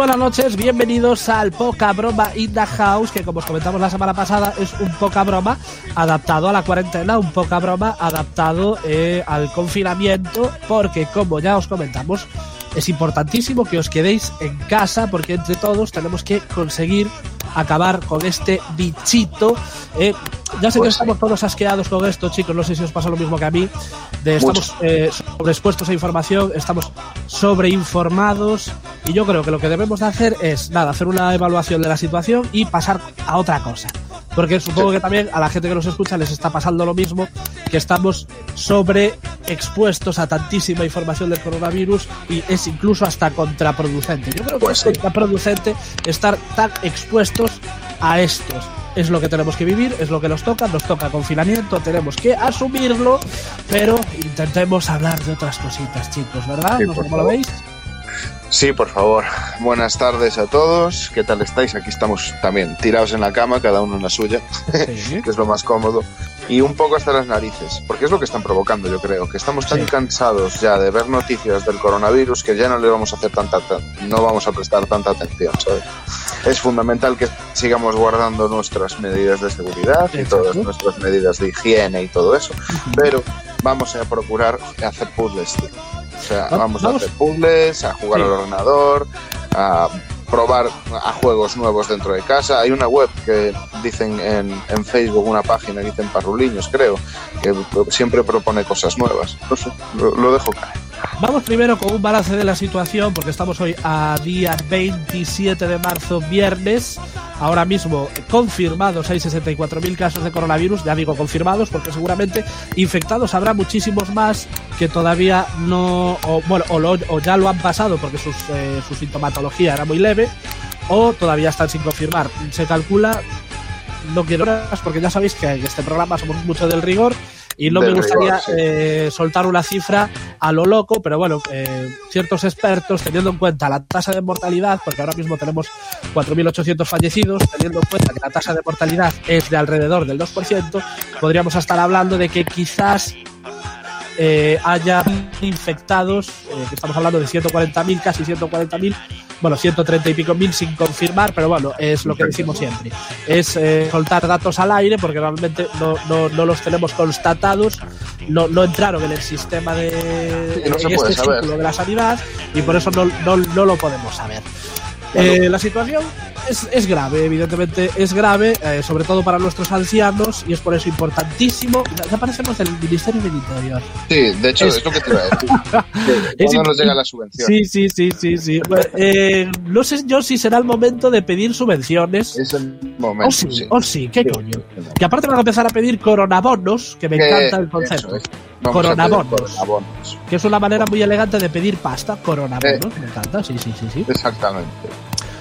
Buenas noches, bienvenidos al Poca Broma in the House, que como os comentamos la semana pasada es un poca broma adaptado a la cuarentena, un poca broma adaptado eh, al confinamiento, porque como ya os comentamos, es importantísimo que os quedéis en casa, porque entre todos tenemos que conseguir acabar con este bichito. Eh, ya sé que Pues estamos todos asqueados con esto, chicos, no sé si os pasa lo mismo que a mí. De, estamos eh, sobreexpuestos a información, estamos sobreinformados y yo creo que lo que debemos de hacer es, nada, hacer una evaluación de la situación y pasar a otra cosa. Porque supongo que también a la gente que nos escucha les está pasando lo mismo, que estamos sobreexpuestos a tantísima información del coronavirus y es incluso hasta contraproducente. Yo creo que Pues es sí. contraproducente estar tan expuestos a estos. Es lo que tenemos que vivir, es lo que nos toca, nos toca confinamiento, tenemos que asumirlo, pero intentemos hablar de otras cositas, chicos, ¿verdad? Sí, no sé cómo lo veis. Sí, por favor. Buenas tardes a todos. ¿Qué tal estáis? Aquí estamos también tirados en la cama, cada uno en la suya, Sí. que es lo más cómodo. Y un poco hasta las narices, porque es lo que están provocando, yo creo, que estamos tan Sí. cansados ya de ver noticias del coronavirus que ya no le vamos a hacer tanta, tan- no vamos a prestar tanta atención, ¿sabes? Es fundamental que sigamos guardando nuestras medidas de seguridad y todas nuestras medidas de higiene y todo eso, pero vamos a procurar hacer puzzles, tío. O sea, Va- vamos, vamos- a hacer puzzles, a jugar Sí. al ordenador, a probar a juegos nuevos dentro de casa. Hay una web que dicen en, en Facebook, una página que dicen Parruliños, creo, que siempre propone cosas nuevas. No sé, lo, lo dejo caer. Vamos primero con un balance de la situación, porque estamos hoy a día 27 de marzo, viernes. Ahora mismo confirmados hay 64.000 casos de coronavirus, ya digo confirmados, porque seguramente infectados habrá muchísimos más que todavía no, o, bueno, o, ya lo han pasado porque sus, eh, su sintomatología era muy leve, o todavía están sin confirmar. Se calcula, no quiero horas, porque ya sabéis que en este programa somos mucho del rigor. Y no me gustaría rigor, sí. eh, soltar una cifra a lo loco, pero bueno, eh, ciertos expertos, teniendo en cuenta la tasa de mortalidad, porque ahora mismo tenemos 4.800 fallecidos, teniendo en cuenta que la tasa de mortalidad es de alrededor del 2%, podríamos estar hablando de que quizás eh, haya infectados, eh, que estamos hablando de 140.000, casi 140.000, bueno, 130 y pico mil sin confirmar, pero bueno, es lo que decimos siempre. Es eh, soltar datos al aire porque realmente no, no, no los tenemos constatados, no, no entraron en el sistema de, Sí, no se en puede este círculo de la sanidad y por eso no, no, no lo podemos saber. Eh, la situación es, es grave, evidentemente es grave, eh, sobre todo para nuestros ancianos, y es por eso importantísimo. Ya, parecemos del Ministerio del Interior. Sí, de hecho, Es- es, lo que te iba a decir. Es ¿Cuándo nos llega la subvención? Sí, sí, sí, sí, sí. Bueno, eh, no sé yo si será el momento de pedir subvenciones. Es el momento, Oh, sí, sí. o sí, qué Sí. coño. Que aparte van a empezar a pedir coronabonos, que me encanta el eso concepto. es. Vamos a pedir Coronabonos. coronabonos. Que es una manera muy elegante de pedir pasta, coronabonos. Me encanta, sí, sí, sí, sí. Exactamente.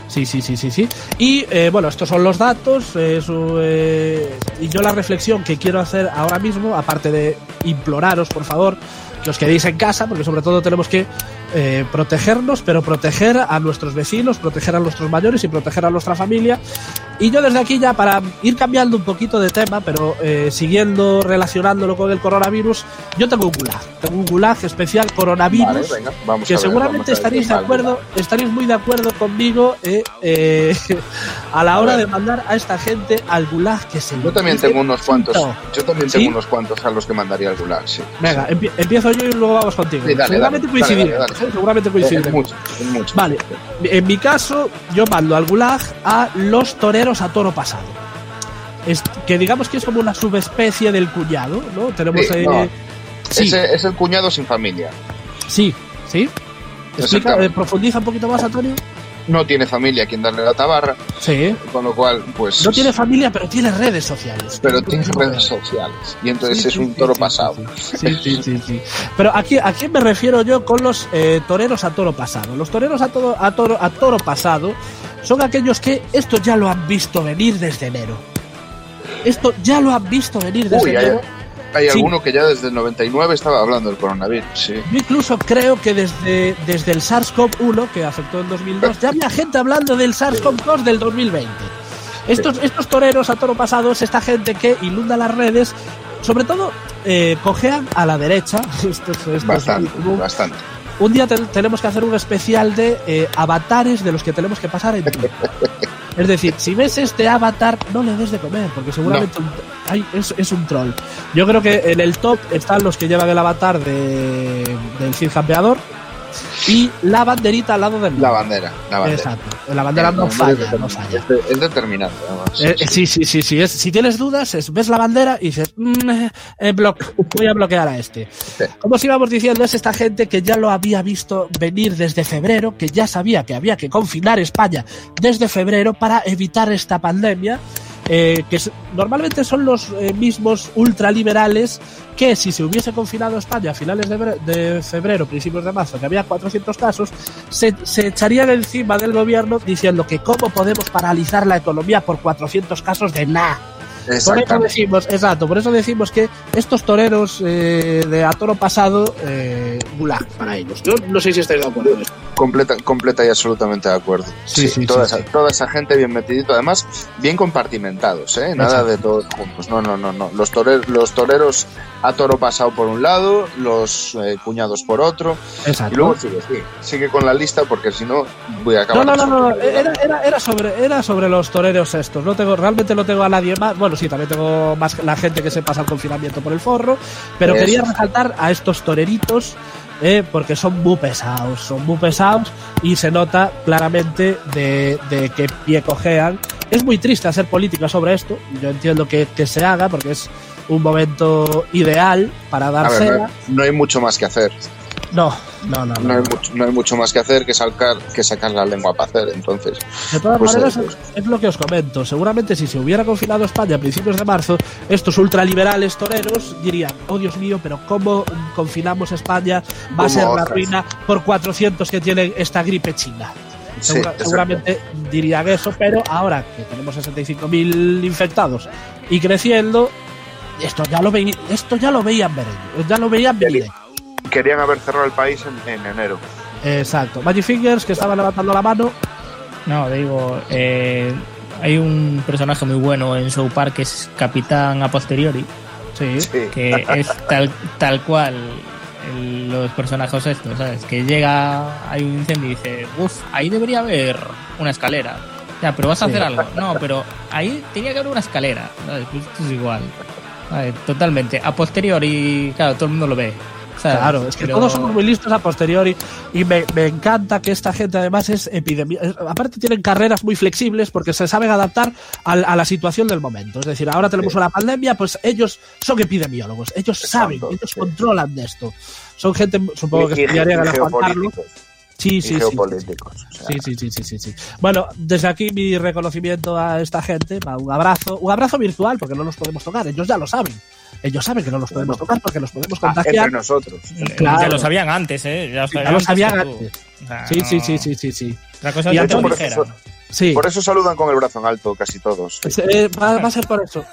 Sí, sí, sí, sí, sí. Y eh, bueno, estos son los datos. eh, eh, y yo la reflexión que quiero hacer ahora mismo, aparte de imploraros, por favor, que os quedéis en casa, porque sobre todo tenemos que eh, protegernos, pero proteger a nuestros vecinos, proteger a nuestros mayores y proteger a nuestra familia. Y yo desde aquí ya, para ir cambiando un poquito de tema, pero eh, siguiendo relacionándolo con el coronavirus, yo tengo un gulag. Tengo un gulag especial coronavirus Vale, venga, vamos que a ver, seguramente vamos a estaréis de acuerdo, estaréis muy de acuerdo conmigo eh, eh, a la A hora ver. de mandar a esta gente al gulag que se Yo también tengo unos cuantos. Yo también ¿Sí? tengo unos cuantos a los que mandaría al gulag, sí. Venga, empie- empiezo yo y luego vamos contigo. Sí, dale, seguramente coincidiremos, seguramente coincidiremos. Vale, en mi caso, yo mando al gulag a los toreros a toro pasado. Es, que digamos que es como una subespecie del cuñado, ¿no? Tenemos. Sí, eh, no. sí, Ese es el cuñado sin familia. sí, sí. Explica, eh, profundiza un poquito más, Antonio. No tiene familia a quien darle la tabarra, Sí. con lo cual, pues. No tiene familia, pero tiene redes sociales. Pero tiene redes sociales. Y entonces Sí, es un toro pasado. Sí, sí, sí, sí, sí. Pero aquí, ¿a quién me refiero yo con los eh, toreros a toro pasado? Los toreros a toro, a, toro, a toro pasado son aquellos que esto ya lo han visto venir desde enero. Esto ya lo han visto venir desde Uy, hay, enero. hay Sí. alguno que ya desde el 99 estaba hablando del coronavirus, sí. Yo incluso creo que desde, desde el SARS-CoV-1, que afectó en 2002, ya había gente hablando del SARS-CoV-2 del 2020. Estos, estos toreros a toro pasados, esta gente que inunda las redes, sobre todo eh, cojean a la derecha. Esto es- esto es Bastante, bastante. Un día ten- tenemos que hacer un especial de eh, avatares de los que tenemos que pasar en. Es decir, si ves este avatar, no le des de comer, porque seguramente un- ay, es, es un troll. Yo creo que en el top están los que llevan el avatar de, del Cid Campeador y la banderita al lado del La bandera, la bandera. Exacto, la bandera no Es falla, no falla. Es, de- es determinante, además. Eh, eh, sí, sí, sí, sí. Es, si tienes dudas, es, ves la bandera y dices, mm, eh, eh, block, voy a bloquear a este. Sí. Como os íbamos diciendo, es esta gente que ya lo había visto venir desde febrero, que ya sabía que había que confinar España desde febrero para evitar esta pandemia. Eh, que normalmente son los eh, mismos ultraliberales que si se hubiese confinado España a finales de, de febrero, principios de marzo, que había 400 casos, se, se echarían encima del gobierno diciendo que cómo podemos paralizar la economía por 400 casos de nada. Por eso decimos, exacto, por eso decimos que estos toreros eh, de a toro pasado, eh, gulag para ellos. Yo no sé si estáis de acuerdo en esto. Completa, completa y absolutamente de acuerdo. Sí, sí, toda, sí, esa, sí. toda esa gente bien metidito, además bien compartimentados, ¿eh? Nada de todos juntos. No, no, no, no. Los, toreros, los toreros a toro pasado por un lado, los eh, cuñados por otro. Exacto. Y luego sigue, sigue, sigue con la lista porque si no voy a No, acabar. no, no, no, nosotros. era, era, era sobre, era sobre los toreros estos. No tengo, realmente no tengo a nadie más. Bueno, sí, también tengo más la gente que se pasa el confinamiento por el forro. Pero Eso. quería resaltar a estos toreritos. eh, porque son muy pesados, son muy pesados y se nota claramente de, de que pie cojean. Es muy triste hacer política sobre esto. Yo entiendo que, que se haga porque es un momento ideal para A dar ver, cera. no, no hay mucho más que hacer. No, no, no. No no. hay mucho, no hay mucho más que hacer que sacar, que sacar la lengua para hacer. Entonces, De todas Pues, maneras, eh, es, es lo que os comento. Seguramente si se hubiera confinado España a principios de marzo, estos ultraliberales toreros dirían, oh Dios mío, pero ¿cómo confinamos España? Va a ¿Cómo ser la ruina por 400 que tienen esta gripe china. sí, seguramente dirían eso, pero ahora que tenemos 65.000 infectados y creciendo, esto ya lo, veí- esto ya lo veían venir. Ya lo veían venir. Querían haber cerrado el país en, en enero. Exacto. Magic Fingers, que estaba levantando la mano. No, digo, eh, hay un personaje muy bueno en South Park que es Capitán a posteriori, Sí. Sí. que es tal, tal cual el- los personajes estos, ¿sabes? Que llega, hay un incendio y dice, uff, ahí debería haber una escalera. Ya, pero vas a Sí. hacer algo. No, pero ahí tenía que haber una escalera. ¿sabes? Pues esto es igual. Totalmente. A posteriori, claro, todo el mundo lo ve. ¿Sabes? Claro, es que Pero- todos somos muy listos a posteriori y me, me encanta que esta gente además es epidemia. es- Aparte tienen carreras muy flexibles porque se saben adaptar al- a, la situación del momento. Es decir, ahora tenemos Sí. una pandemia, pues ellos son epidemiólogos, ellos saben, ellos sí. controlan de esto. Son gente, supongo que y a Juan Carlos. Sí, sí, sí. geopolíticos. o sea, Sí, sí, sí, sí, sí. Bueno, desde aquí mi reconocimiento a esta gente, va, un abrazo, un abrazo virtual porque no los podemos tocar, ellos ya lo saben. Ellos saben que no los podemos tocar porque los podemos ah, contagiar. entre nosotros. Claro. Ya lo sabían antes, ¿eh? Ya, lo Ya lo sabían antes. Sí, sí, no- sí, sí, sí, sí. Otra cosa Y es lo dijeran. Sí. Por eso saludan con el brazo en alto casi todos. Eh, va, va a ser por eso.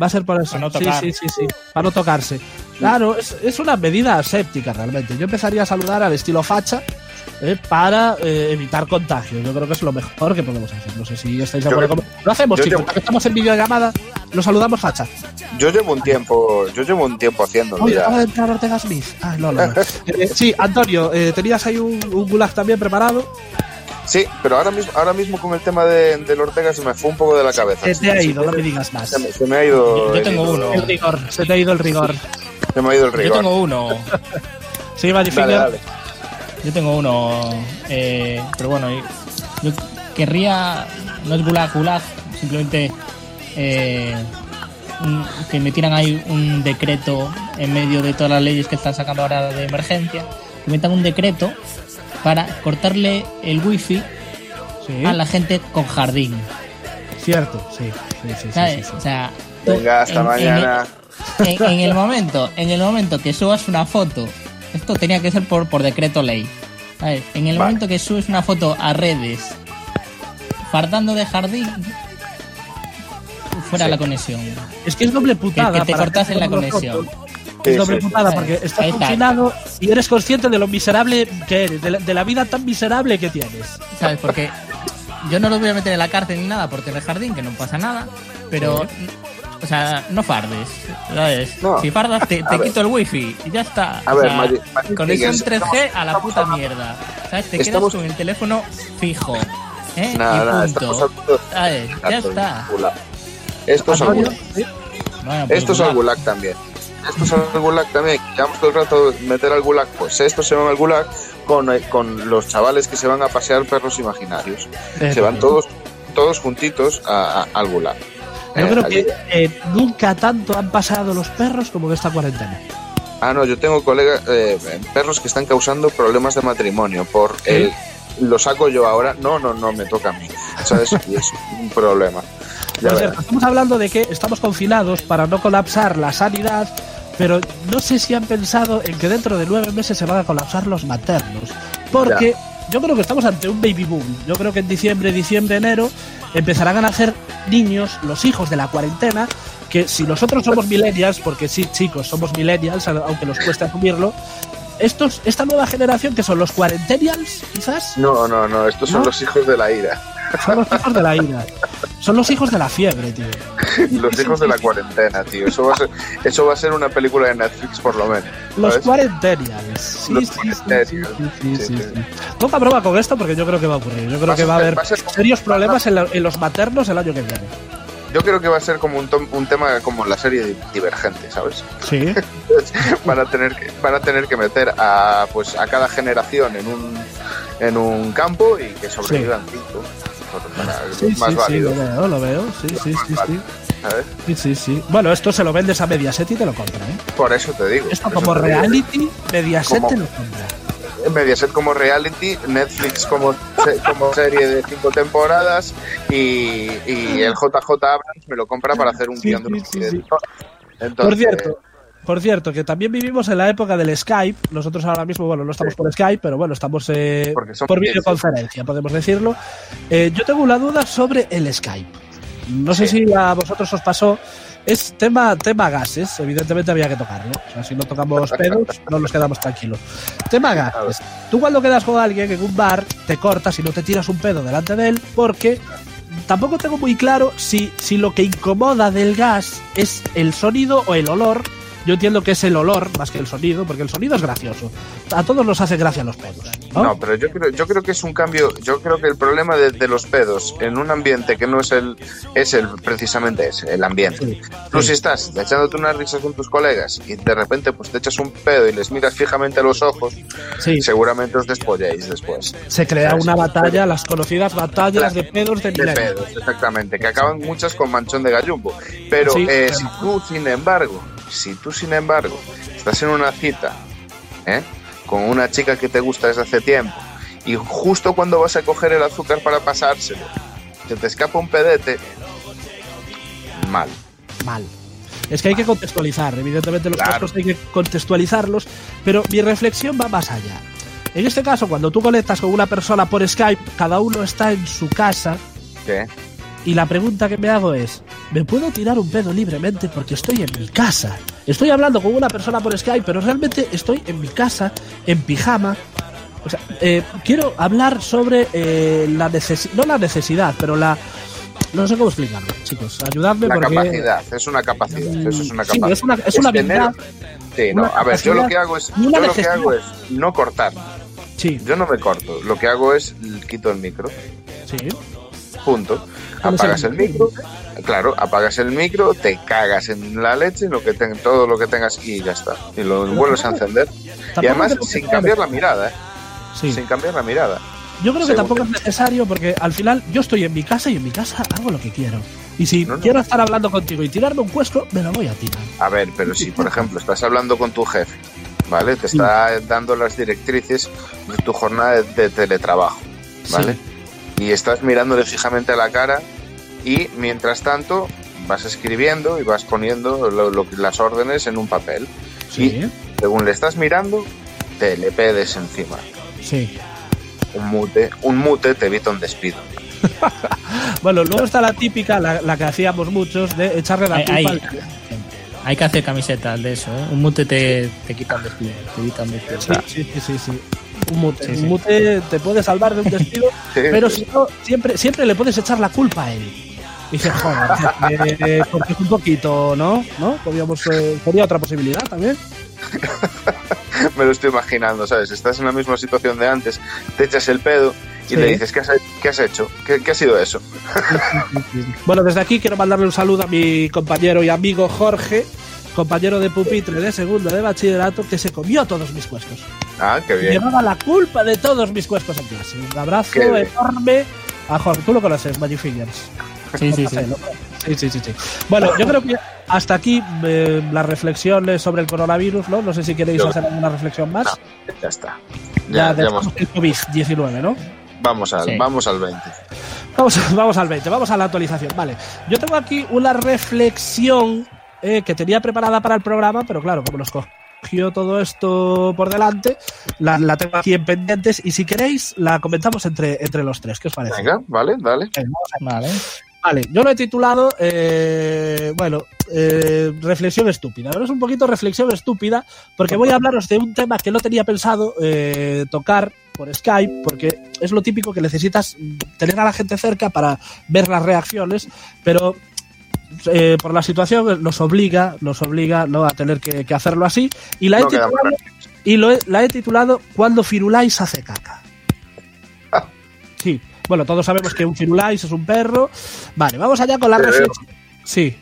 Va a ser por eso. Para no sí, tocar. sí, sí, sí. Para no tocarse. Claro, es, es una medida aséptica realmente. Yo empezaría a saludar al estilo facha eh, para eh, evitar contagios. Yo creo que es lo mejor que podemos hacer. No sé si estáis de acuerdo conmigo. Lo hacemos, yo chicos. estamos en videollamada, lo saludamos facha. Yo llevo un tiempo, yo llevo un tiempo haciéndolo Oye, ya. acaba de entrar Ortega Smith. Ay, no, no, no. Eh, sí, Antonio, eh, tenías ahí un, un gulag también preparado. Sí, pero ahora mismo, ahora mismo con el tema de, del Ortega se me fue un poco de la cabeza. Se te ha ido, no me digas más. Se me, se me ha ido. Yo- yo tengo el- uno. El rigor, se te ha ido el rigor. Se me ha ido el Yo rigor. tengo uno. Sí, Magic Dale, Finger. dale. Yo tengo uno. eh, pero bueno, yo querría. No es gulag, gulag. Simplemente. Eh, un- que me tiran ahí un decreto en medio de todas las leyes que están sacando ahora de emergencia. Que metan un decreto para cortarle el wifi Sí, a la gente con jardín. cierto, sí. Sí, sí, sí, ¿sabes? sí, sí. O sea, tú Venga, hasta en- en- mañana. en, en el momento, en el momento que subas una foto, esto tenía que ser por, por decreto ley. ¿sabes? En el Vale. momento que subes una foto a redes fardando de jardín, fuera Sí. la conexión. Es que es doble Que, putada. que te para cortasen la conexión. Sí, Es doble putada sí. porque estás está. confinado y eres consciente de lo miserable que eres, de la, de la vida tan miserable que tienes. ¿Sabes? Porque yo no lo voy a meter en la cárcel ni nada por tener jardín, que no pasa nada, pero. O o sea, no fardes. ¿sabes? No. Si fardas, te, quito el wifi y ya está. A O ver, sea, Mari- Mari conexión Miguel, 3G a la puta mierda. ¿Sabes? Te Estamos- quedas con el teléfono fijo. ¿eh? Nada, y nada, punto. hablando ¿Sabes? Ya está. Esto es. Bueno, pues Esto es gulag. al gulag también. Esto es al gulag también. Llevamos todo el rato meter al gulag. Pues esto se van al gulag con, eh, con los chavales que se van a pasear perros imaginarios. Eh, Se van todos todos juntitos a- a- al gulag. Yo Eh, creo allí. que eh, nunca tanto han pasado los perros como en esta cuarentena. Ah, no, yo tengo colegas, eh, perros que están causando problemas de matrimonio por el... Lo saco yo ahora. No, no, no, me toca a mí. ¿Sabes? Y es un problema. Ya verás. cierto, estamos hablando de que estamos confinados para no colapsar la sanidad, pero no sé si han pensado en que dentro de nueve meses se van a colapsar los maternos. Porque yo creo que estamos ante un baby boom. Yo creo que en diciembre, diciembre, enero empezarán a nacer niños, los hijos de la cuarentena, que si nosotros somos millennials, porque sí, chicos, somos millennials, aunque nos cueste asumirlo, estos, esta nueva generación que son los cuarentenials, quizás, No, no, no, estos son ¿No? los hijos de la ira. Son los hijos de la ira. Son los hijos de la fiebre, tío. Los hijos de la cuarentena, tío. Eso va a ser, eso va a ser una película de Netflix, por lo menos. Los cuarentenials. Sí, Los sí, sí, sí, broma con esto porque yo creo que va a ocurrir. Yo creo que ser- va a haber serios problemas en, los maternos el año que viene. Yo creo que va a ser como un, tom- un tema como la serie Divergente, ¿sabes? Sí. van a tener que van a tener que meter a pues a cada generación en un en un campo y que sobrevivan cinco Sí, más sí, sí, lo veo, lo veo. Sí, sí, sí, sí. Sí, sí, sí. Bueno, esto se lo vendes a Mediaset y te lo compra, ¿eh? Por eso te digo. Esto como digo. reality, Mediaset Como- te lo compra. Mediaset como reality, Netflix como, se- como serie de cinco temporadas y, y el JJ Abrams me lo compra para hacer un guion de dos. Entonces, Por cierto, por cierto, que también vivimos en la época del Skype. Nosotros ahora mismo, bueno, no estamos por Skype, pero bueno, estamos eh, por videoconferencia, podemos decirlo. Eh, yo tengo una duda sobre el Skype. No sé si a vosotros os pasó. Es tema, tema gases, evidentemente había que tocarlo. O sea, si no tocamos pedos, no nos quedamos tranquilos. Tema gases. Tú cuando quedas con alguien en un bar, te cortas y no te tiras un pedo delante de él, porque tampoco tengo muy claro si, si lo que incomoda del gas es el sonido o el olor. Yo entiendo que es el olor más que el sonido, porque el sonido es gracioso. A todos nos hace gracia los pedos. ¿no? No, pero yo creo, yo creo que es un cambio. Yo creo que el problema de, de los pedos en un ambiente que no es el, es el precisamente ese, el ambiente. Sí, Tú sí. si estás echándote unas risas con tus colegas y de repente pues te echas un pedo y les miras fijamente a los ojos, Sí, seguramente os despolléis después. se crea ¿sabes? una batalla, las conocidas batallas de pedos de De pedos, exactamente, que acaban muchas con manchón de gallumbo. Pero eh, si tú, sin embargo, si tú, sin embargo, estás en una cita ¿eh? con una chica que te gusta desde hace tiempo y justo cuando vas a coger el azúcar para pasárselo, se te escapa un pedete, mal. mal. Es que hay que contextualizar, evidentemente los Claro. textos hay que contextualizarlos, pero mi reflexión va más allá. En este caso, cuando tú conectas con una persona por Skype, cada uno está en su casa ¿Qué? y la pregunta que me hago es, ¿me puedo tirar un pedo libremente porque estoy en mi casa? Estoy hablando con una persona por Skype, pero realmente estoy en mi casa, en pijama. O sea, eh, quiero hablar sobre eh, la necesidad, no la necesidad, pero la... No sé cómo explicarlo, chicos. Ayudadme La porque... capacidad, es una capacidad, eso es una Sí, capacidad. es una, es una habilidad. Sí, no, a ver, yo lo que hago es, yo lo que hago es no cortar. Sí, Yo no me corto, lo que hago es quito el micro, sí. punto. Apagas el micro, claro, apagas el micro, te cagas en la leche, lo que todo lo que tengas y ya está. Y lo vuelves a encender. Y además sin cambiar la mirada, ¿eh? Sí. Sin cambiar la mirada. Yo creo que Según- tampoco es necesario porque al final yo estoy en mi casa y en mi casa hago lo que quiero. Y si No, no. quiero estar hablando contigo y tirarme un cuesco, me lo voy a tirar. A ver, pero si por ejemplo estás hablando con tu jefe, ¿vale? Te está dando las directrices de tu jornada de, de teletrabajo, ¿vale? Y estás mirándole fijamente a la cara y mientras tanto vas escribiendo y vas poniendo lo- lo que- las órdenes en un papel. Sí, Según le estás mirando, te le pedes encima. sí. Un mute, un mute te evita un despido. Bueno, luego está la típica, la, la que hacíamos muchos, de echarle la Hay, culpa hay- que hacer camisetas de eso, ¿eh? Un mute te, te quita un despido, te evita un despido. Sí, sí, sí, sí, sí. Un mute. Sí, Un mute te puede salvar de un despido, Sí, pero sí. si no, siempre, siempre le puedes echar la culpa a él. Y dije, joder, eh, porque es un poquito, ¿no? ¿No? Podríamos, eh, sería otra posibilidad también. Me lo estoy imaginando, ¿sabes? Estás en la misma situación de antes, te echas el pedo y Sí. le dices, ¿qué has, qué has hecho? ¿Qué, qué ha sido eso? Bueno, desde aquí quiero mandarle un saludo a mi compañero y amigo Jorge, compañero de pupitre de segundo de bachillerato, que se comió todos mis cuescos. Ah, qué bien. Llevaba la culpa de todos mis cuescos en clase. Un abrazo Qué bien. enorme a Jorge. Tú lo conoces, Magic Fingers. Sí, sí, sí. Sí, sí, sí, sí. Bueno, yo creo que hasta aquí eh, las reflexiones sobre el coronavirus, ¿no? No sé si queréis Yo- hacer alguna reflexión más. No, ya está. ya Ya, ya hemos- el COVID-19, ¿no? vamos, al, Sí. vamos al 20. Vamos, vamos al 20, vamos a la actualización. Vale, yo tengo aquí una reflexión eh, que tenía preparada para el programa, pero claro, como nos cogió todo esto por delante, la, la tengo aquí en pendientes y si queréis la comentamos entre, entre los tres. ¿Qué os parece? Venga, vale, dale. Venga, vamos a- Vale. Vale, yo lo he titulado, eh, bueno, eh, reflexión estúpida. Ahora es un poquito reflexión estúpida porque voy a hablaros de un tema que no tenía pensado eh, tocar por Skype porque es lo típico que necesitas tener a la gente cerca para ver las reacciones, pero eh, por la situación nos obliga, nos obliga ¿no? a tener que, que hacerlo así y la he No titulado, y lo he- la he titulado Cuando Firulais hace caca. Sí, bueno, todos sabemos que un Firulais es un perro. Vale, vamos allá con la reflexión. Sí.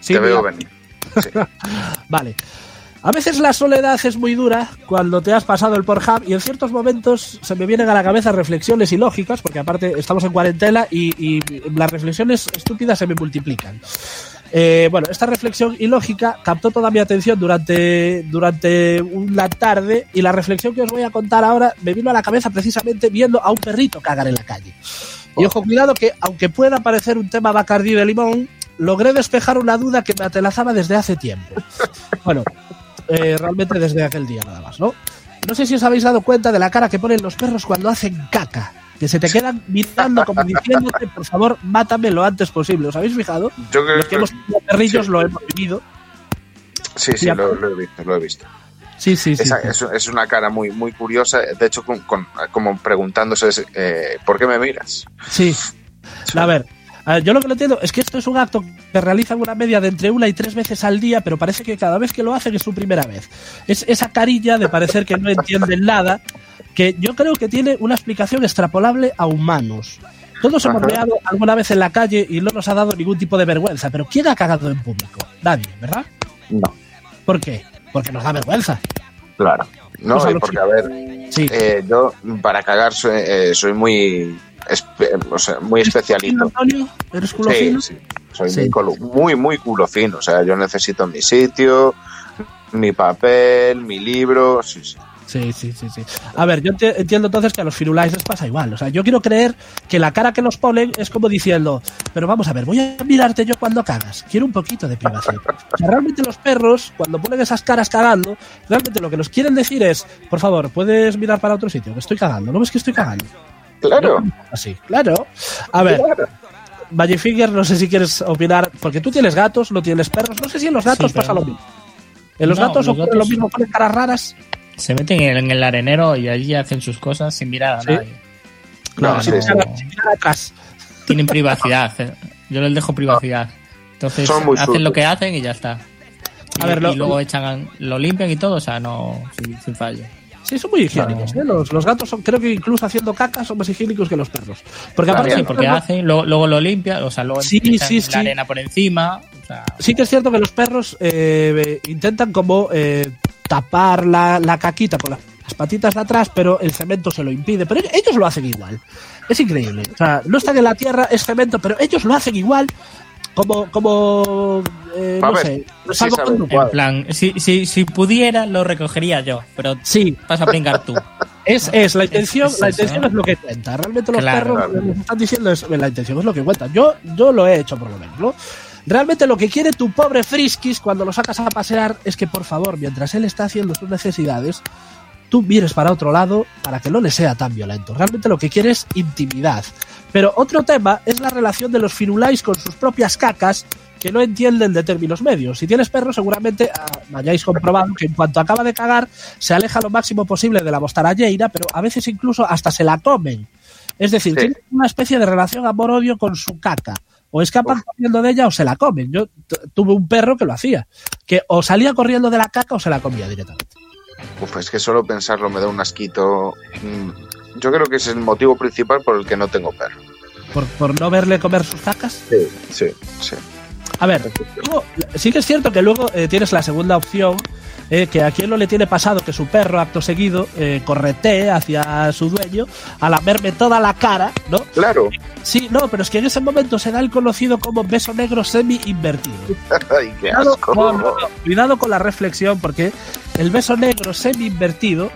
Sí, Te veo venir. Vale. A veces la soledad es muy dura cuando te has pasado el Pornhub y en ciertos momentos se me vienen a la cabeza reflexiones ilógicas, porque aparte estamos en cuarentena y, y las reflexiones estúpidas se me multiplican. Eh, bueno, esta reflexión ilógica captó toda mi atención durante, durante una tarde y la reflexión que os voy a contar ahora me vino a la cabeza precisamente viendo a un perrito cagar en la calle. Y ojo, cuidado que aunque pueda parecer un tema bacardí de limón, logré despejar una duda que me atelazaba desde hace tiempo. Bueno, eh, realmente desde aquel día nada más, ¿no? No sé si os habéis dado cuenta de la cara que ponen los perros cuando hacen caca. Que se te quedan mirando como diciéndote, por favor, mátame lo antes posible. ¿Os habéis fijado? Yo creo Los que hemos tenido perrillos sí. lo hemos vivido. Sí, sí, lo, lo he visto, lo he visto. Sí, sí, sí. Esa- sí. es, es una cara muy, muy curiosa, de hecho, con, con- como preguntándose, eh, ¿por qué me miras? Sí. A ver, ver, yo lo que no entiendo es que esto es un acto que realizan una media de entre una y tres veces al día, pero parece que cada vez que lo hacen es su primera vez. Es esa carilla de parecer que no entienden nada, que yo creo que tiene una explicación extrapolable a humanos. Todos hemos meado alguna vez en la calle y no nos ha dado ningún tipo de vergüenza, pero ¿quién ha cagado en público? Nadie, ¿verdad? No, ¿Por qué? Porque nos da vergüenza. claro. No, porque, que- a ver, Sí. eh, yo para cagar soy, eh, soy muy, espe- o sea, muy especialito. Antonio? ¿Eres culo Sí, fino? sí, soy Sí. Muy, muy, muy culo fino. O sea, yo necesito mi sitio, mi papel, mi libro. Sí, sí. Sí, sí, sí, sí. A ver, yo enti- entiendo entonces que a los firulais les pasa igual. O sea, yo quiero creer que la cara que nos ponen es como diciendo, pero vamos a ver, voy a mirarte yo cuando cagas. Quiero un poquito de privacidad. O sea, realmente los perros, cuando ponen esas caras cagando, realmente lo que nos quieren decir es, por favor, puedes mirar para otro sitio, que estoy cagando. ¿No ves que estoy cagando? Claro. Así, claro. A ver, claro. Finger, no sé si quieres opinar, porque tú tienes gatos, no tienes perros. No sé si en los gatos Sí, pero- pasa lo mismo. En los No, gatos los ocurre gatos- lo mismo, ponen caras raras. Se meten en, el arenero y allí hacen sus cosas sin mirar a Sí. nadie. Claro, No, sin, mirar, sí. sin mirar atrás. Tienen privacidad. eh. Yo les dejo privacidad. Entonces Son muy hacen lo que hacen y ya está. Y, A ver, lo- y luego echan, lo limpian y todo, o sea, no, sin, sin fallo. Sí, son muy higiénicos. ¿eh? Los, los gatos son, creo que incluso haciendo caca son más higiénicos que los perros. Porque Claro, aparte, Sí, porque los- hacen, luego, luego lo limpian, o sea, luego Sí, sí, la arena por encima. O sea, sí que es cierto que los perros eh, intentan como eh, tapar la, la caquita con las patitas de atrás, pero el cemento se lo impide. Pero ellos lo hacen igual. Es increíble. O sea, no están en la tierra, es cemento, pero ellos lo hacen igual. Como, como, eh, no ver, sé, sí en plan, si, si, si pudiera, lo recogería yo, pero Sí, vas a pringar tú. Es, es la intención, es la eso, intención ¿no? es lo que cuenta. Realmente los Claro, perros claro. lo que nos están diciendo es la intención es lo que cuenta. Yo, yo lo he hecho por lo menos, ¿no? Realmente lo que quiere tu pobre Friskis cuando lo sacas a pasear es que por favor, mientras él está haciendo sus necesidades, tú mires para otro lado para que no le sea tan violento. Realmente lo que quiere es intimidad. Pero otro tema es la relación de los firulais con sus propias cacas que no entienden de términos medios. Si tienes perro, seguramente ah, hayáis comprobado que en cuanto acaba de cagar, se aleja lo máximo posible de la mostaralleira, pero a veces incluso hasta se la comen. Es decir, Sí. tienen una especie de relación amor-odio con su caca. o escapan corriendo de ella o se la comen. Yo tuve un perro que lo hacía, que o salía corriendo de la caca o se la comía directamente. Uf, es que solo pensarlo me da un asquito. Yo creo que es el motivo principal por el que no tengo perro. Por, por no verle comer sus cacas. Sí, sí, sí. A ver, luego, sí que es cierto que luego eh, tienes la segunda opción, eh, que a quien no le tiene pasado que su perro, acto seguido, eh, corretee hacia su dueño a lamerme toda la cara, ¿no? Claro. Sí, no, pero es que en ese momento se da el conocido como beso negro semi-invertido. Ay, qué Cuidado, cuidado con la reflexión, porque el beso negro semi-invertido,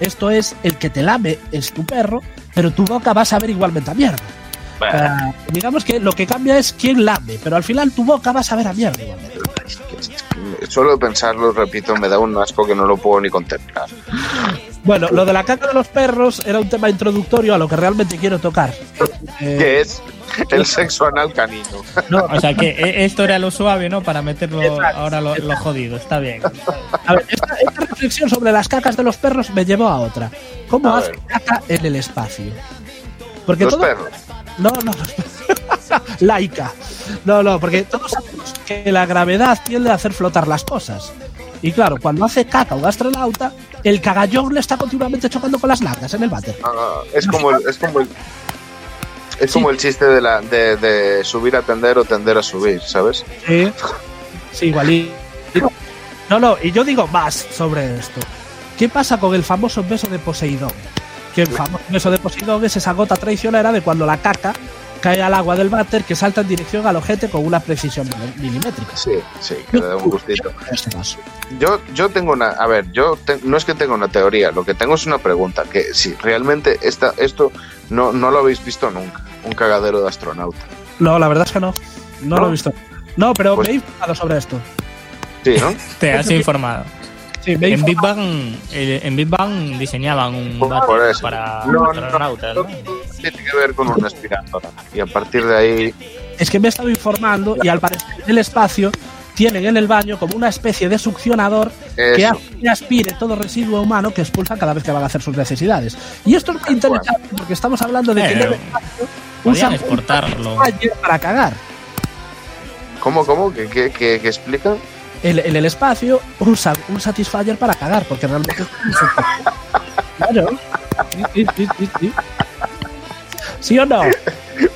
esto es el que te lame es tu perro, pero tu boca va a saber igualmente a mierda. Digamos que lo que cambia es quién lame, pero al final tu boca va a saber a mierda igualmente. Solo pensarlo, repito, me da un asco que no lo puedo ni contemplar. Bueno, lo de la caca de los perros era un tema introductorio a lo que realmente quiero tocar. Eh, Que es el sexo anal canino. no, O sea que e- esto era lo suave, ¿no? Para meterlo Exacto. ahora lo, lo jodido. Está bien. a ver, esta, esta reflexión sobre las cacas de los perros me llevó a otra. ¿Cómo A hace ver. caca en el espacio? Porque Los todo, perros. No, no. Laica. No, no, porque todos sabemos que la gravedad tiende a hacer flotar las cosas. Y claro, cuando hace caca un astronauta, el cagallón le está continuamente chocando con las largas en el váter. Ah, es como el, es como el, es Sí. como el chiste de, la, de, de subir a tender o tender a subir, ¿sabes? Sí, sí, igualito. No, no, y yo digo más sobre esto. ¿Qué pasa con el famoso beso de Poseidón? Que el famoso beso de Poseidón es esa gota traicionera de cuando la caca cae al agua del váter que salta en dirección al ojete con una precisión mil- milimétrica. Sí, sí, que le da un gustito. Yo, yo tengo una, a ver, yo te- no es que tenga una teoría, lo que tengo es una pregunta, que si realmente esta, esto no, no lo habéis visto nunca, un cagadero de astronauta. No, la verdad es que no. No, ¿No? lo he visto. No, pero Pues- me he informado sobre esto. Sí, ¿no? Te has informado. Sí, En Big. Bang, en Big Bang diseñaban un Por váter eso. para No, no, astronautas, no, ¿no? Tiene que ver con una aspiradora. Y a partir de ahí, Es que me he estado informando y al parecer en el espacio tienen en el baño como una especie de succionador que hace que aspire todo residuo humano que expulsan cada vez que van a hacer sus necesidades. Y esto es muy interesante porque estamos hablando de que Eh, en el espacio Podían usan exportarlo. para cagar. ¿Cómo, cómo? ¿Qué, qué, qué- qué explica? En, en el espacio usan un Satisfyer para cagar porque realmente es un. Claro. Sí, sí, sí, sí, sí. ¿Sí o no?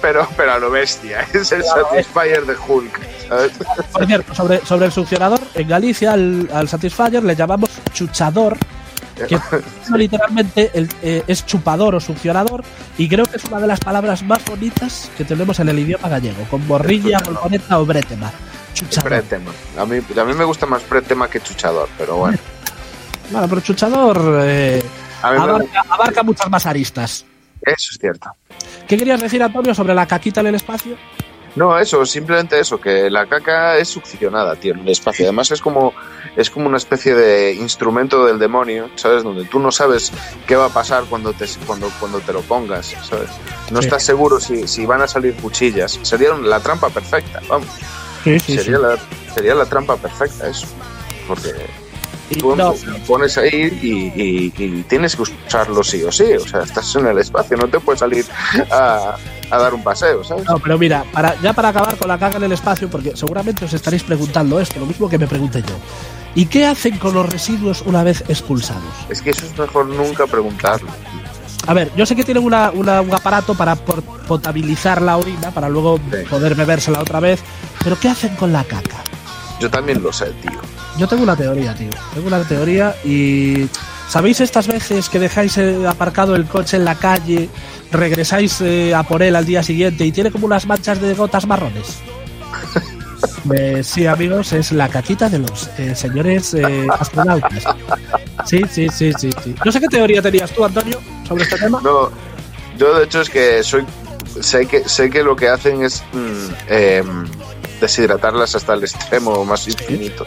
Pero, pero a lo bestia, es el Claro, Satisfyer de Hulk, ¿sabes? Por cierto, sobre, sobre el succionador, en Galicia al, al Satisfyer le llamamos chuchador, que literalmente el- eh, es chupador o succionador, y creo que es una de las palabras más bonitas que tenemos en el idioma gallego, con borrilla, boloneta o bretema. Chuchador. Pretema. A mí, a mí me gusta más pretema que chuchador, pero bueno. Bueno, pero chuchador eh, A mí me- abarca, abarca muchas más aristas. eso es cierto. ¿Qué querías decir, Antonio, sobre la caquita en el espacio? No, eso, simplemente eso, que la caca es succionada, tío, en el espacio. Además es como, es como una especie de instrumento del demonio, ¿sabes? Donde tú no sabes qué va a pasar cuando te, cuando, cuando te lo pongas, ¿sabes? No Sí. estás seguro si, si van a salir cuchillas. Sería la trampa perfecta, vamos. Sí, sería, La, sería la trampa perfecta eso. Porque tú no, lo pones ahí y, y- y tienes que usarlo sí o sí. O sea, estás en el espacio, no te puedes salir a, a dar un paseo, ¿sabes? No, pero mira, para, ya para acabar con la caga en el espacio, porque seguramente os estaréis preguntando esto, lo mismo que me pregunté yo. ¿Y qué hacen con los residuos una vez expulsados? Es que eso es mejor nunca preguntarlo. A ver, yo sé que tienen una- una- un aparato para potabilizar la orina, para luego Sí. poder bebérsela otra vez, pero ¿qué hacen con la caca? Yo también lo sé, tío. Yo tengo una teoría, tío. Tengo una teoría y... ¿Sabéis estas veces que dejáis eh, aparcado el coche en la calle, regresáis eh, a por él al día siguiente y tiene como unas manchas de gotas marrones? Eh, sí, amigos, es la caquita de los eh, señores eh, astronautas. Sí, sí, sí, sí, sí. No sé qué teoría tenías tú, Antonio, sobre este tema. No, yo de hecho es que soy sé que sé que lo que hacen es mm, em, deshidratarlas hasta el extremo más infinito.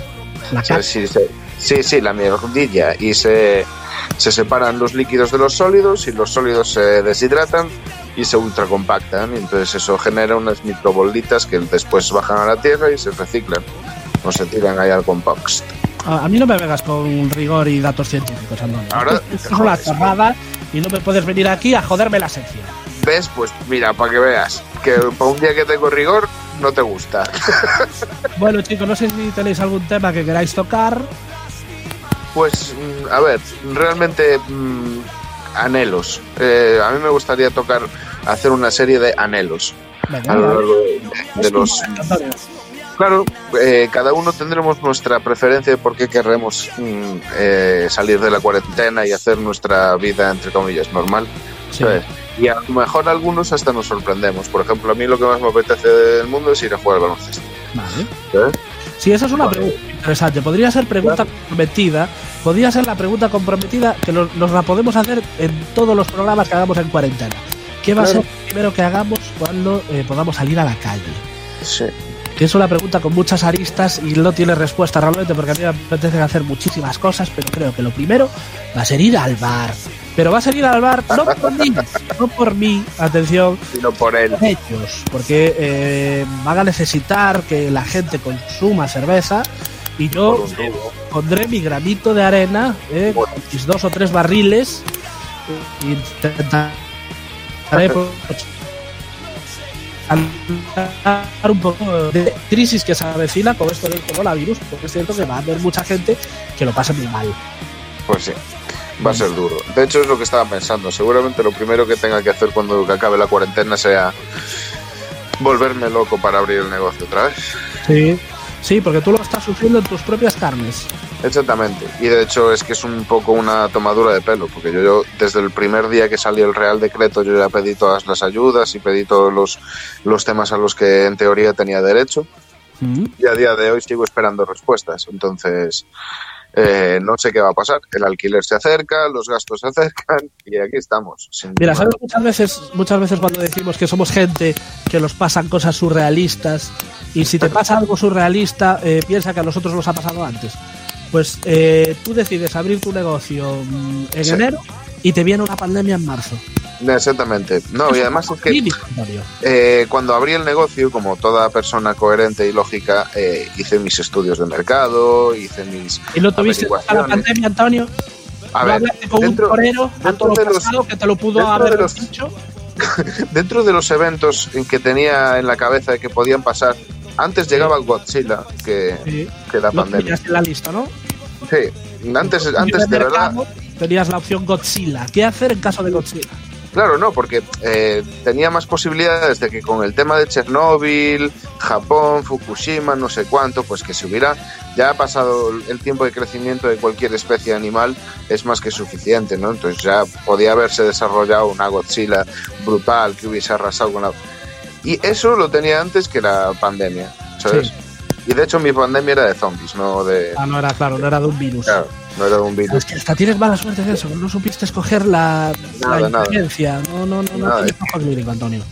La O sea, caca. sí, se- sí, sí, la mierdilla y se, se separan los líquidos de los sólidos y los sólidos se deshidratan y se ultracompactan y entonces eso genera unas microbolitas que después bajan a la tierra y se reciclan o se tiran ahí al compost. A, a mí no me vengas con rigor y datos científicos, Antonio. Ahora- es una chorrada y no me puedes venir aquí a joderme la sección. ¿Ves? Pues mira, para que veas que para un día que tengo rigor no te gusta. Bueno, chicos, no sé si tenéis algún tema que queráis tocar. Pues, mm, a ver, realmente mm, anhelos. Eh, a mí me gustaría tocar, hacer una serie de anhelos Venga, a lo largo de, de los... Antonio. Claro, eh, cada uno tendremos nuestra preferencia de por qué querremos mm, eh, salir de la cuarentena y hacer nuestra vida, entre comillas, normal. Sí. ¿sabes? Y a lo mejor algunos hasta nos sorprendemos. Por ejemplo, a mí lo que más me apetece del mundo es ir a jugar al baloncesto. Vale. ¿sabes? Sí, esa es una Vale. pregunta interesante. Podría ser pregunta comprometida. Podría ser la pregunta comprometida que nos la podemos hacer en todos los programas que hagamos en cuarentena. ¿Qué va a ser lo primero que hagamos cuando eh, podamos salir a la calle? Sí. Que es una pregunta con muchas aristas y no tiene respuesta realmente porque a mí me apetece hacer muchísimas cosas, pero creo que lo primero va a ser ir al bar. Pero va a ser ir al bar no por mí, no por mí, atención, Sino por él. ellos, porque eh, van a necesitar que la gente consuma cerveza y yo pondré mi granito de arena eh, Bueno. con mis dos o tres barriles e intentaré un poco de crisis que se avecina con esto del coronavirus, porque es cierto que va a haber mucha gente que lo pasa muy mal. Pues sí, va a ser duro. De hecho, es lo que estaba pensando. Seguramente lo primero que tenga que hacer cuando acabe la cuarentena sea volverme loco para abrir el negocio otra vez. Sí, sí, porque tú lo estás sufriendo en tus propias carnes. Exactamente. Y de hecho es que es un poco una tomadura de pelo, porque yo, yo desde el primer día que salió el Real Decreto yo ya pedí todas las ayudas y pedí todos los, los temas a los que en teoría tenía derecho. Y a día de hoy sigo esperando respuestas. Entonces, eh, no sé qué va a pasar. El alquiler se acerca, los gastos se acercan y aquí estamos. Mira. ¿sabes muchas veces, muchas veces cuando decimos que somos gente que nos pasan cosas surrealistas y si te pasa algo surrealista, eh, piensa que a nosotros nos ha pasado antes? Pues eh, tú decides abrir tu negocio mm, en Sí. enero y te viene una pandemia en marzo. Exactamente. No, y además es que eh, cuando abrí el negocio, como toda persona coherente y lógica, eh, hice mis estudios de mercado, hice mis... ¿Y no tuviste hasta la pandemia, Antonio? A ¿No ver, con dentro- un a todo de los- que te lo pudo haber de los- dicho? dentro de los eventos en que tenía en la cabeza de que podían pasar, antes llegaba el Godzilla que, Sí. que la Lo pandemia. en la lista, ¿no? Sí, antes, antes de verdad. Tenías la opción Godzilla. ¿Qué hacer en caso de Godzilla? Claro, no, porque eh, tenía más posibilidades de que con el tema de Chernóbil, Japón, Fukushima, no sé cuánto, pues que se hubiera ya ha pasado el tiempo de crecimiento de cualquier especie animal es más que suficiente, ¿no? Entonces ya podía haberse desarrollado una Godzilla brutal que hubiese arrasado con la... Y eso lo tenía antes que la pandemia, ¿sabes? Sí. Y de hecho mi pandemia era de zombies, no de... Ah, no era claro, no era de un virus. Claro, no era de un virus. Es que hasta tienes mala suerte de eso, no supiste escoger la, Nada, la experiencia. No, no, no, no Nada. tienes ojo clínico, Antonio.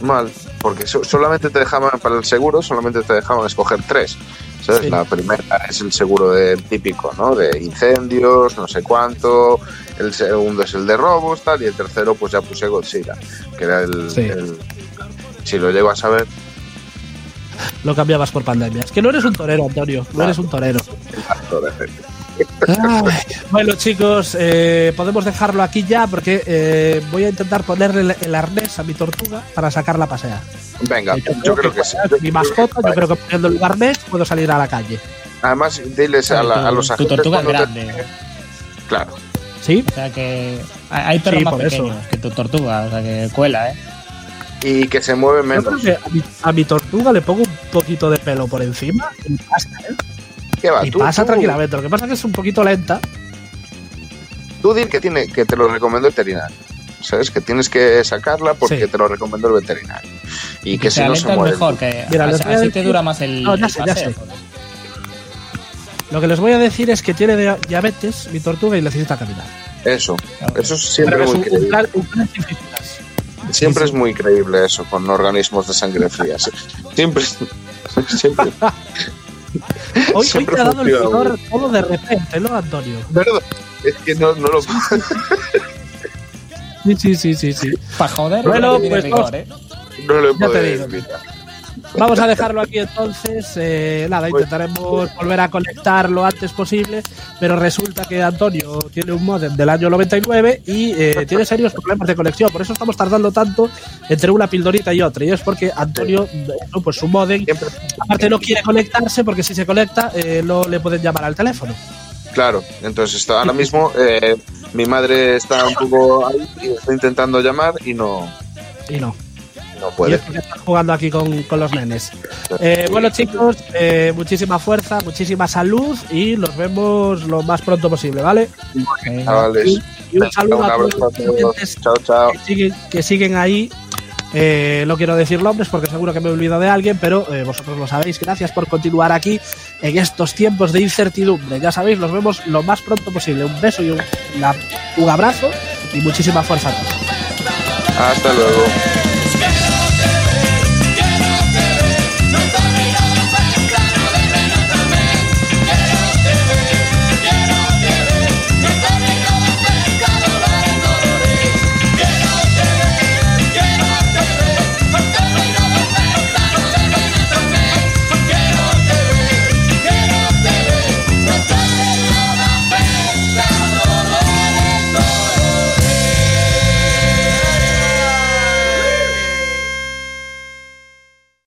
Mal, porque so- solamente te dejaban, para el seguro, solamente te dejaban escoger tres. ¿Sabes? Sí. La primera es el seguro del típico, ¿no? De incendios, no sé cuánto. El segundo es el de robos, tal. Y el tercero, pues ya puse Godzilla, que era el. Sí. el- si lo llego a saber, Lo cambiabas por pandemia. Es que no eres un torero, Antonio. No eres un torero. Ay, bueno, chicos, eh, podemos dejarlo aquí ya porque eh, voy a intentar ponerle el, el arnés a mi tortuga para sacarla a pasear. Venga, Yo yo creo que sí. Mi mascota, yo creo que poniendo el arnés puedo salir a la calle. Además, diles a, la- a los tu, tu agentes. tortuga es te- grande. Claro, ¿Sí? O sea que hay perros Sí, más eso. pequeños que tu tortuga. O sea que cuela, ¿eh? Y que se mueve Yo creo menos. que a mi, a mi tortuga le pongo un poquito de pelo por encima y pasa, ¿eh? ¿Qué va? Y Tú- pasa tú- tranquilamente. Lo que pasa es que es un poquito lenta. Tú di que, tiene, que te lo recomendó el veterinario. ¿Sabes? Que tienes que sacarla porque Sí. te lo recomendó el veterinario. Y que, si no se es muere. mejor, que Mira, así, decir- te dura más el, No, ya el sé, ya paseo. sé. Lo que les voy a decir es que tiene dia- diabetes mi tortuga y necesita caminar. Eso, Claro. eso es siempre Pero es un, un un fisuras. Siempre sí, es muy creíble eso con organismos de sangre fría. Sí. Siempre, siempre. Hoy, hoy Siempre te ha dado el funciona color todo de repente, ¿no, Antonio? ¿Verdad? Es que no, no lo Sí, sí, sí, sí, sí. Para joder, Bueno, tiene pues rigor, vamos. ¿eh? no lo Ya te puedo digo. evitar. Vamos a dejarlo aquí entonces. Eh, nada, intentaremos volver a conectar lo antes posible, pero resulta que Antonio tiene un modem del año 99 y eh, tiene serios problemas de conexión. Por eso estamos tardando tanto entre una pildorita y otra. Y es porque Antonio, no, pues su modem, aparte no quiere conectarse porque si se conecta eh, no le pueden llamar al teléfono. Claro, entonces está, ahora mismo eh, mi madre está un poco ahí y está intentando llamar y no. Y no. No puede. Y es porque está jugando aquí con, con los nenes. Eh, bueno, chicos, eh, muchísima fuerza, muchísima salud y nos vemos lo más pronto posible, ¿vale? Chavales. Y, y un saludo Un a todos abrazo a los todos. Chao, chao. que siguen, que siguen ahí. Eh, no quiero decir nombres porque seguro que me he olvidado de alguien, pero eh, vosotros lo sabéis. Gracias por continuar aquí en estos tiempos de incertidumbre. Ya sabéis, nos vemos lo más pronto posible. Un beso y un, un abrazo y muchísima fuerza a todos. Hasta luego.